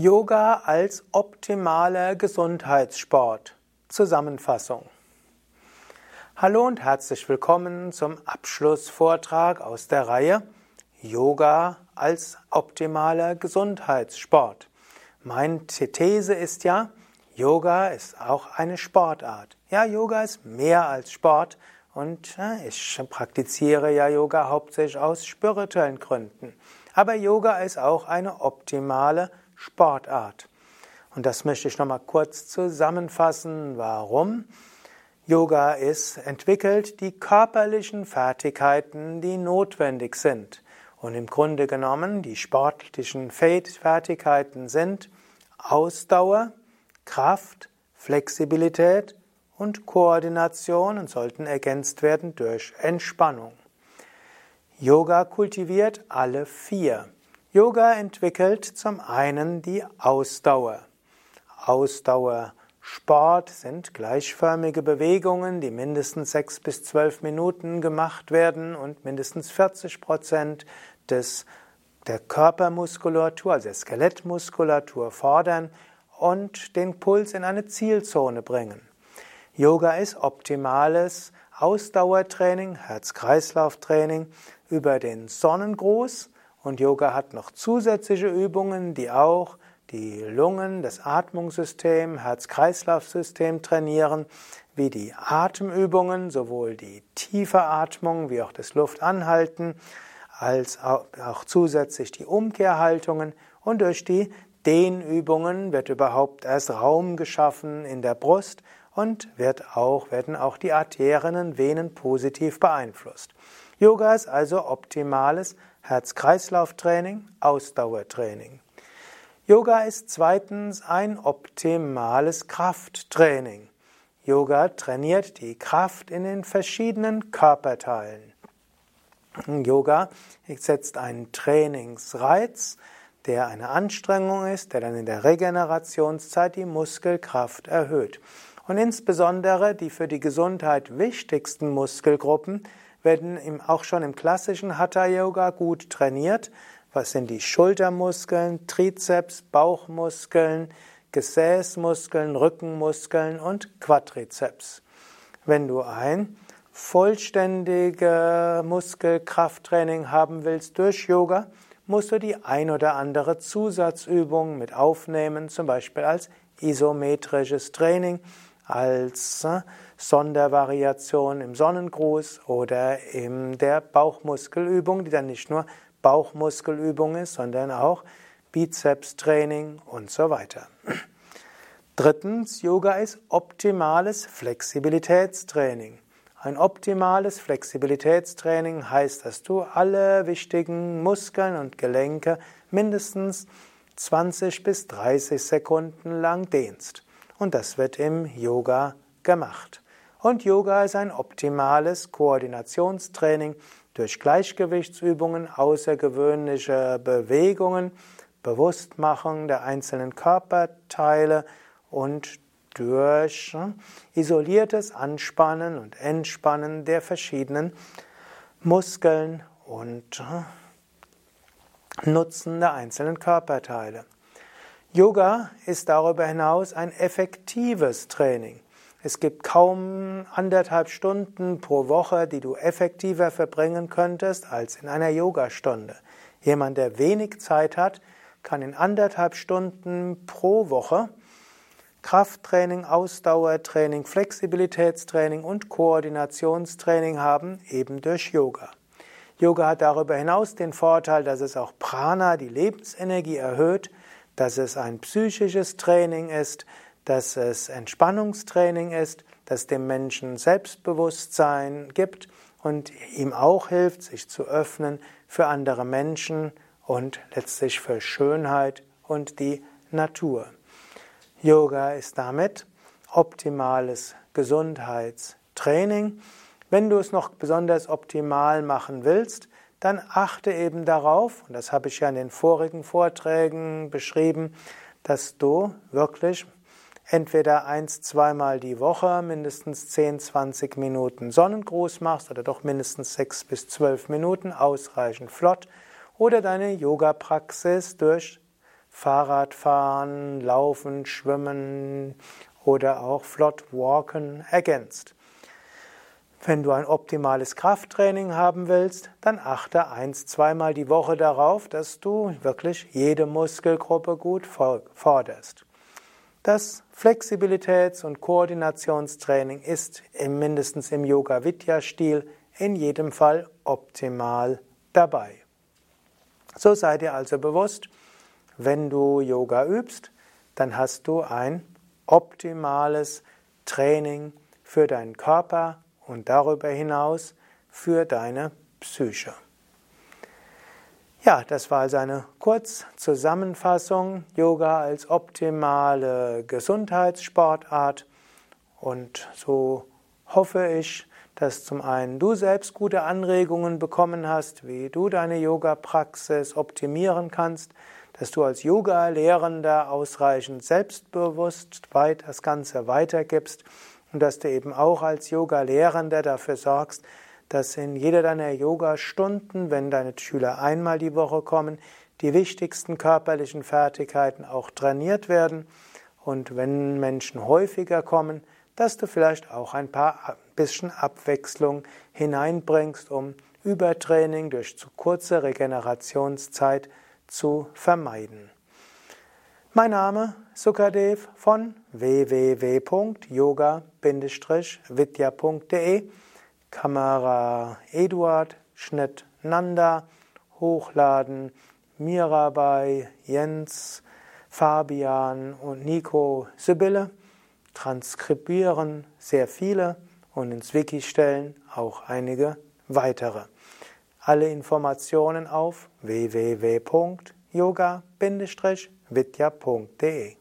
Yoga als optimaler Gesundheitssport. Zusammenfassung. Hallo und herzlich willkommen zum Abschlussvortrag aus der Reihe Yoga als optimaler Gesundheitssport. Meine These ist ja, Yoga ist auch eine Sportart. Ja, Yoga ist mehr als Sport und ich praktiziere ja Yoga hauptsächlich aus spirituellen Gründen. Aber Yoga ist auch eine optimale Sportart. Und das möchte ich nochmal kurz zusammenfassen. Warum? Yoga ist entwickelt die körperlichen Fertigkeiten, die notwendig sind. Und im Grunde genommen, die sportlichen Fertigkeiten sind Ausdauer, Kraft, Flexibilität und Koordination und sollten ergänzt werden durch Entspannung. Yoga kultiviert alle vier. Yoga entwickelt zum einen die Ausdauer. Ausdauersport sind gleichförmige Bewegungen, die mindestens sechs bis zwölf Minuten gemacht werden und mindestens 40 Prozent des, der Körpermuskulatur, also der Skelettmuskulatur fordern und den Puls in eine Zielzone bringen. Yoga ist optimales Ausdauertraining, Herz-Kreislauf-Training über den Sonnengruß und Yoga hat noch zusätzliche Übungen, die auch die Lungen, das Atmungssystem, Herz-Kreislauf-System trainieren, wie die Atemübungen, sowohl die tiefe Atmung wie auch das Luftanhalten, als auch zusätzlich die Umkehrhaltungen und durch die Dehnübungen wird überhaupt erst Raum geschaffen in der Brust und wird auch, werden auch die Arterien und Venen positiv beeinflusst. Yoga ist also optimales Herz-Kreislauf-Training, Ausdauertraining. Yoga ist zweitens ein optimales Krafttraining. Yoga trainiert die Kraft in den verschiedenen Körperteilen. Yoga setzt einen Trainingsreiz, der eine Anstrengung ist, der dann in der Regenerationszeit die Muskelkraft erhöht. Und insbesondere die für die Gesundheit wichtigsten Muskelgruppen werden auch schon im klassischen Hatha Yoga gut trainiert. Was sind die Schultermuskeln, Trizeps, Bauchmuskeln, Gesäßmuskeln, Rückenmuskeln und Quadrizeps. Wenn du ein vollständiges Muskelkrafttraining haben willst durch Yoga, musst du die ein oder andere Zusatzübung mit aufnehmen, zum Beispiel als isometrisches Training als Sondervariation im Sonnengruß oder in der Bauchmuskelübung, die dann nicht nur Bauchmuskelübung ist, sondern auch Bizepstraining und so weiter. Drittens, Yoga ist optimales Flexibilitätstraining. Ein optimales Flexibilitätstraining heißt, dass du alle wichtigen Muskeln und Gelenke mindestens 20 bis 30 Sekunden lang dehnst. Und das wird im Yoga gemacht. Und Yoga ist ein optimales Koordinationstraining durch Gleichgewichtsübungen, außergewöhnliche Bewegungen, Bewusstmachung der einzelnen Körperteile und durch isoliertes Anspannen und Entspannen der verschiedenen Muskeln und Nutzen der einzelnen Körperteile. Yoga ist darüber hinaus ein effektives Training. Es gibt kaum anderthalb Stunden pro Woche, die du effektiver verbringen könntest als in einer Yogastunde. Jemand, der wenig Zeit hat, kann in anderthalb Stunden pro Woche Krafttraining, Ausdauertraining, Flexibilitätstraining und Koordinationstraining haben, eben durch Yoga. Yoga hat darüber hinaus den Vorteil, dass es auch Prana, die Lebensenergie, erhöht, dass es ein psychisches Training ist, dass es Entspannungstraining ist, dass dem Menschen Selbstbewusstsein gibt und ihm auch hilft, sich zu öffnen für andere Menschen und letztlich für Schönheit und die Natur. Yoga ist damit optimales Gesundheitstraining. Wenn du es noch besonders optimal machen willst, dann achte eben darauf, und das habe ich ja in den vorigen Vorträgen beschrieben, dass du wirklich entweder eins, zweimal die Woche mindestens 10, 20 Minuten Sonnengruß machst oder doch mindestens sechs bis zwölf Minuten, ausreichend flott, oder deine Yoga-Praxis durch Fahrradfahren, Laufen, Schwimmen oder auch flott Walken ergänzt. Wenn du ein optimales Krafttraining haben willst, dann achte eins, zweimal die Woche darauf, dass du wirklich jede Muskelgruppe gut forderst. Das Flexibilitäts- und Koordinationstraining ist mindestens im Yoga-Vidya-Stil in jedem Fall optimal dabei. So sei dir also bewusst, wenn du Yoga übst, dann hast du ein optimales Training für deinen Körper und darüber hinaus für deine Psyche. Ja, das war also eine Kurzzusammenfassung. Yoga als optimale Gesundheitssportart. Und so hoffe ich, dass zum einen du selbst gute Anregungen bekommen hast, wie du deine Yoga-Praxis optimieren kannst, dass du als Yoga-Lehrender ausreichend selbstbewusst weit das Ganze weitergibst und dass du eben auch als Yoga-Lehrender dafür sorgst, dass in jeder deiner Yoga-Stunden, wenn deine Schüler einmal die Woche kommen, die wichtigsten körperlichen Fertigkeiten auch trainiert werden und wenn Menschen häufiger kommen, dass du vielleicht auch ein paar bisschen Abwechslung hineinbringst, um Übertraining durch zu kurze Regenerationszeit zu vermeiden. Mein Name Sukadev von www.yoga-vidya.de Kamera Eduard, Schnitt Nanda, Hochladen Mirabai, Jens, Fabian und Nico Sibylle, transkribieren sehr viele und ins Wiki stellen auch einige weitere. Alle Informationen auf www.yoga-vidya.de